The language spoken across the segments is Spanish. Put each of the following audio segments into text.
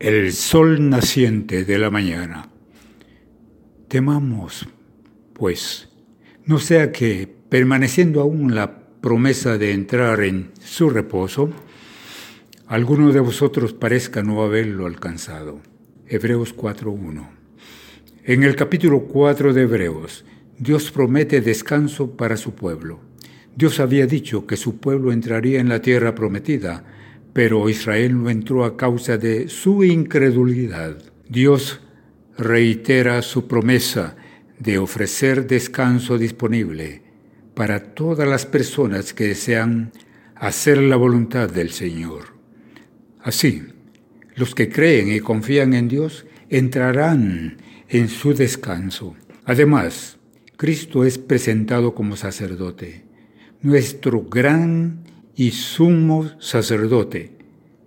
El sol naciente de la mañana. Temamos, pues, no sea que, permaneciendo aún la promesa de entrar en su reposo, alguno de vosotros parezca no haberlo alcanzado. Hebreos 4.1. En el capítulo 4 de Hebreos, Dios promete descanso para su pueblo. Dios había dicho que su pueblo entraría en la tierra prometida, pero Israel no entró a causa de su incredulidad. Dios reitera su promesa de ofrecer descanso disponible para todas las personas que desean hacer la voluntad del Señor. Así, los que creen y confían en Dios entrarán en su descanso. Además, Cristo es presentado como sacerdote, nuestro gran y sumo sacerdote,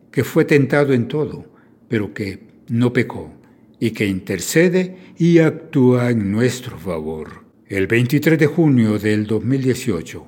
que fue tentado en todo, pero que no pecó, y que intercede y actúa en nuestro favor. El 23 de junio del 2018,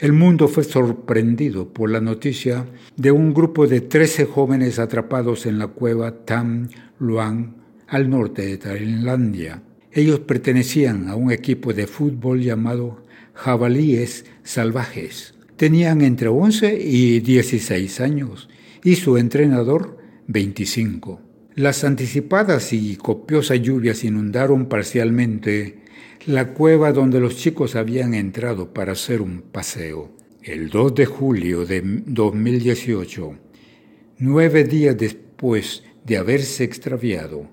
el mundo fue sorprendido por la noticia de un grupo de 13 jóvenes atrapados en la cueva Tam Luang, al norte de Tailandia ellos pertenecían a un equipo de fútbol llamado Jabalíes Salvajes. Tenían entre 11 y 16 años y su entrenador 25. Las anticipadas y copiosas lluvias inundaron parcialmente la cueva donde los chicos habían entrado para hacer un paseo. El 2 de julio de 2018, nueve días después de haberse extraviado,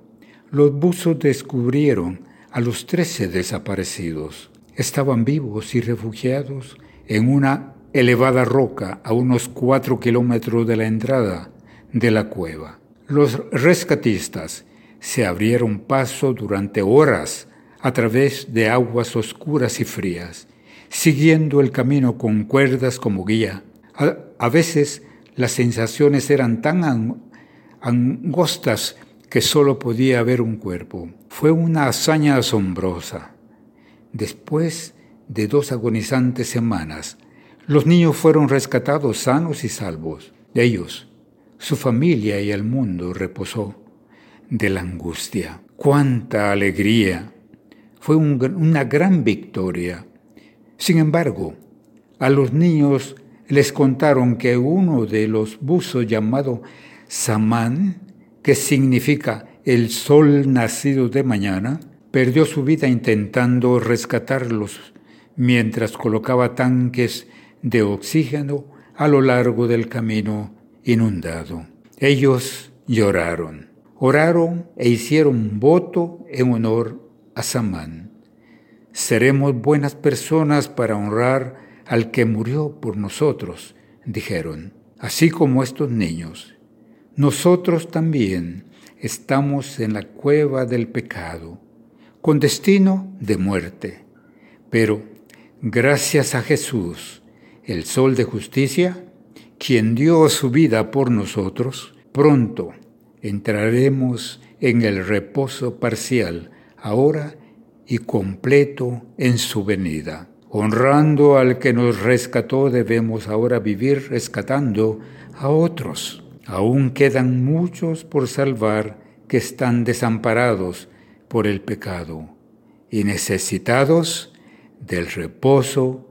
los buzos descubrieron a los trece desaparecidos. Estaban vivos y refugiados en una elevada roca a unos cuatro kilómetros de la entrada de la cueva. Los rescatistas se abrieron paso durante horas a través de aguas oscuras y frías, siguiendo el camino con cuerdas como guía. A, veces las sensaciones eran tan angostas que solo podía haber un cuerpo. Fue una hazaña asombrosa. Después de dos agonizantes semanas, los niños fueron rescatados sanos y salvos. Ellos, su familia y el mundo reposó de la angustia. ¡Cuánta alegría! Fue una gran victoria. Sin embargo, a los niños les contaron que uno de los buzos llamado Samán que significa el sol nacido de mañana, perdió su vida intentando rescatarlos mientras colocaba tanques de oxígeno a lo largo del camino inundado. Ellos lloraron, oraron e hicieron voto en honor a Samán. Seremos buenas personas para honrar al que murió por nosotros, dijeron, así como estos niños. Nosotros también estamos en la cueva del pecado, con destino de muerte. Pero gracias a Jesús, el sol de justicia, quien dio su vida por nosotros, pronto entraremos en el reposo parcial, ahora y completo en su venida. Honrando al que nos rescató, debemos ahora vivir rescatando a otros. Aún quedan muchos por salvar que están desamparados por el pecado y necesitados del reposo